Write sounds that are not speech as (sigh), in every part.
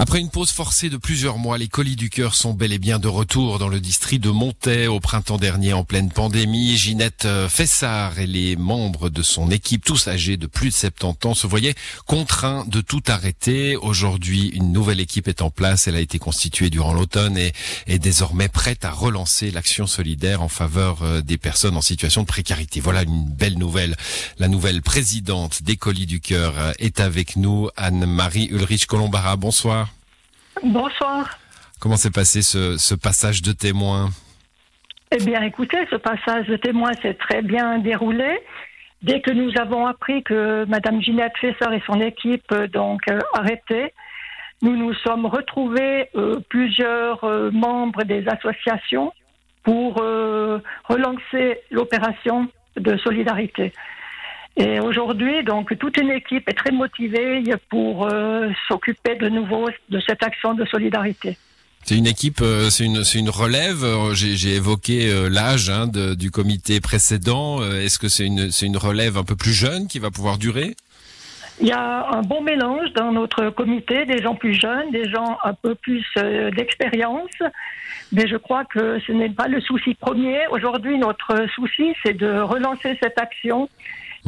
Après une pause forcée de plusieurs mois, les colis du cœur sont bel et bien de retour dans le district de Montaix au printemps dernier en pleine pandémie. Ginette euh, Fessard et les membres de son équipe, tous âgés de plus de 70 ans, se voyaient contraints de tout arrêter. Aujourd'hui, une nouvelle équipe est en place. Elle a été constituée durant l'automne et est désormais prête à relancer l'action solidaire en faveur euh, des personnes en situation de précarité. Voilà une belle nouvelle. La nouvelle présidente des colis du cœur euh, est avec nous, Anne-Marie Ulrich Colombara. Bonsoir. Bonsoir. Comment s'est passé ce, passage de témoin Eh bien, écoutez, ce passage de témoin s'est très bien déroulé. Dès que nous avons appris que Madame Ginette Fessard et son équipe euh, donc euh, arrêtaient, nous nous sommes retrouvés euh, plusieurs membres des associations pour relancer l'opération de solidarité. Et aujourd'hui, donc, toute une équipe est très motivée pour euh, s'occuper de nouveau de cette action de solidarité. C'est une équipe, euh, c'est une, une relève. Euh, j'ai évoqué l'âge hein, du comité précédent. Est-ce que c'est une, une relève un peu plus jeune qui va pouvoir durer? Il y a un bon mélange dans notre comité, des gens plus jeunes, des gens un peu plus d'expérience. Mais je crois que ce n'est pas le souci premier. Aujourd'hui, notre souci, c'est de relancer cette action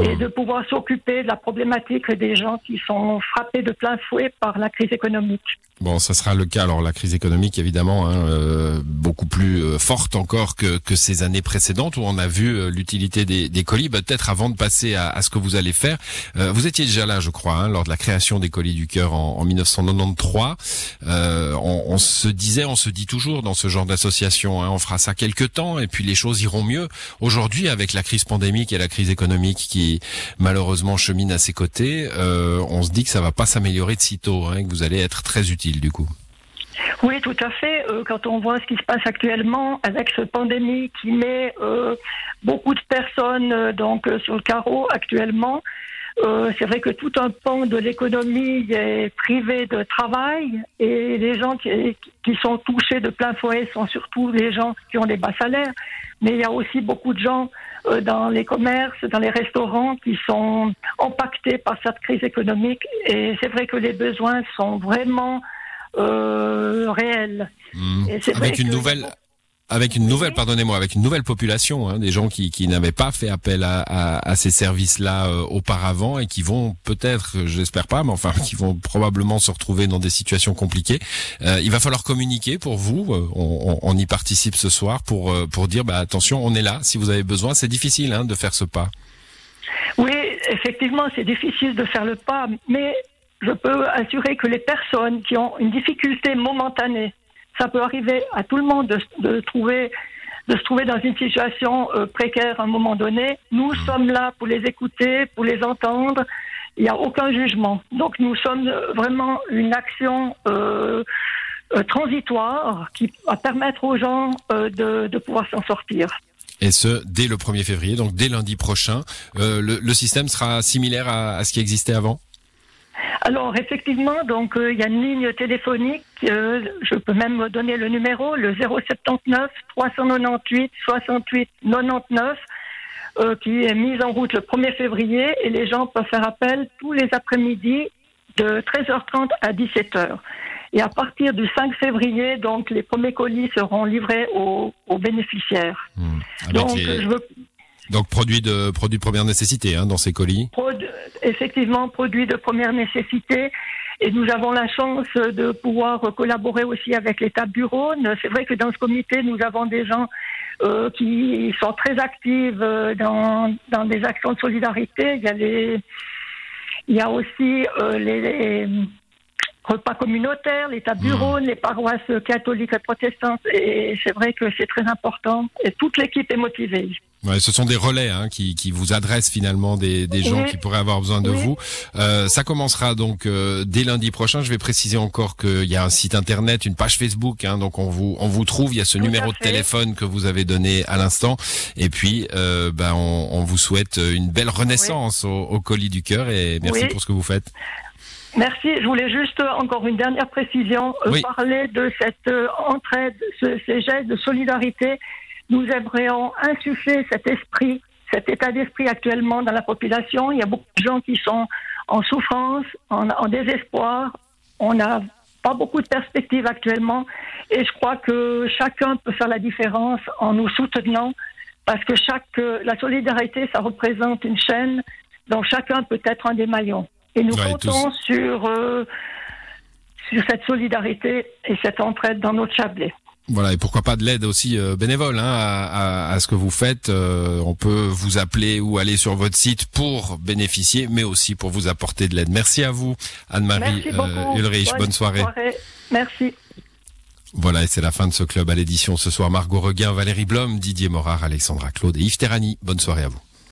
et de pouvoir s'occuper de la problématique des gens qui sont frappés de plein fouet par la crise économique. Bon, ça sera le cas. Alors la crise économique, évidemment, hein, euh, beaucoup plus euh, forte encore que, que ces années précédentes où on a vu euh, l'utilité des, des colis. Bah, peut-être avant de passer à, à, ce que vous allez faire, vous étiez déjà là, je crois, hein, lors de la création des colis du cœur en, en 1993. On, on, se disait, on se dit toujours dans ce genre d'association, hein, on fera ça quelques temps et puis les choses iront mieux. Aujourd'hui, avec la crise pandémique et la crise économique qui malheureusement chemine à ses côtés, on se dit que ça va pas s'améliorer de sitôt, hein, que vous allez être très utile du coup. Oui, tout à fait. Euh, quand on voit ce qui se passe actuellement avec cette pandémie qui met euh, beaucoup de personnes euh, donc sur le carreau actuellement, c'est vrai que tout un pan de l'économie est privé de travail et les gens qui, qui, sont touchés de plein fouet sont surtout les gens qui ont des bas salaires. Mais il y a aussi beaucoup de gens dans les commerces, dans les restaurants qui sont impactés par cette crise économique et c'est vrai que les besoins sont vraiment euh, réel. Mmh. Avec une nouvelle avec une nouvelle, pardonnez-moi, avec une nouvelle population, hein, des gens qui, qui n'avaient pas fait appel à, à, ces services-là euh, auparavant et qui vont peut-être, j'espère pas, mais enfin, (laughs) qui vont probablement se retrouver dans des situations compliquées. Euh, il va falloir communiquer pour vous. Euh, on, on, y participe ce soir pour pour dire, bah attention, on est là. Si vous avez besoin, c'est difficile hein, de faire ce pas. Oui, effectivement, c'est difficile de faire le pas, mais je peux assurer que les personnes qui ont une difficulté momentanée, ça peut arriver à tout le monde de, trouver de se trouver dans une situation euh, précaire à un moment donné. Nous mmh. sommes là pour les écouter, pour les entendre. Il n'y a aucun jugement. Donc nous sommes vraiment une action euh, euh, transitoire qui va permettre aux gens de, pouvoir s'en sortir. Et ce, dès le 1er février, donc dès lundi prochain. Le, système sera similaire à ce qui existait avant? Alors effectivement, donc euh, il y a une ligne téléphonique. Euh, je peux même donner le numéro, le 079 398 68 99, qui est mise en route le 1er février et les gens peuvent faire appel tous les après-midi de 13h30 à 17h. Et à partir du 5 février, donc les premiers colis seront livrés aux, bénéficiaires. Mmh. Donc je veux donc produits de produits de première nécessité hein, dans ces colis. Effectivement, produits de première nécessité. Et nous avons la chance de pouvoir collaborer aussi avec l'État bureau. C'est vrai que dans ce comité, nous avons des gens euh, qui sont très actifs euh, dans, dans des actions de solidarité. Il y a, les, il y a aussi euh, les, repas communautaires, l'État bureau, mmh. les paroisses catholiques et protestantes. Et c'est vrai que c'est très important. Et toute l'équipe est motivée. Ouais, ce sont des relais hein, qui, qui, vous adressent finalement des, des gens qui pourraient avoir besoin de vous. Euh, ça commencera donc euh, dès lundi prochain. Je vais préciser encore qu'il y a un site internet, une page Facebook, hein, donc on vous on vous trouve. Il y a ce numéro de téléphone que vous avez donné à l'instant. Et puis, euh, ben, on, on, vous souhaite une belle renaissance au, au, colis du cœur et merci pour ce que vous faites. Merci. Je voulais juste encore une dernière précision, euh, parler de cette euh, entraide, ce, ces gestes de solidarité nous aimerions insuffler cet esprit, cet état d'esprit actuellement dans la population. Il y a beaucoup de gens qui sont en souffrance, en, en désespoir. On n'a pas beaucoup de perspectives actuellement et je crois que chacun peut faire la différence en nous soutenant parce que chaque la solidarité ça représente une chaîne donc chacun peut être un des maillons et nous comptons sur euh, sur cette solidarité et cette entraide dans notre chapelet. Voilà, et pourquoi pas de l'aide aussi euh, bénévole hein, à, à, ce que vous faites. Euh, on peut vous appeler ou aller sur votre site pour bénéficier, mais aussi pour vous apporter de l'aide. Merci à vous, Anne-Marie euh, Ulrich. Bonne, soirée. soirée. Merci. Voilà, et c'est la fin de ce club à l'édition ce soir. Margot Reguin, Valérie Blom, Didier Morard, Alexandra Claude et Yves Terrani. Bonne soirée à vous.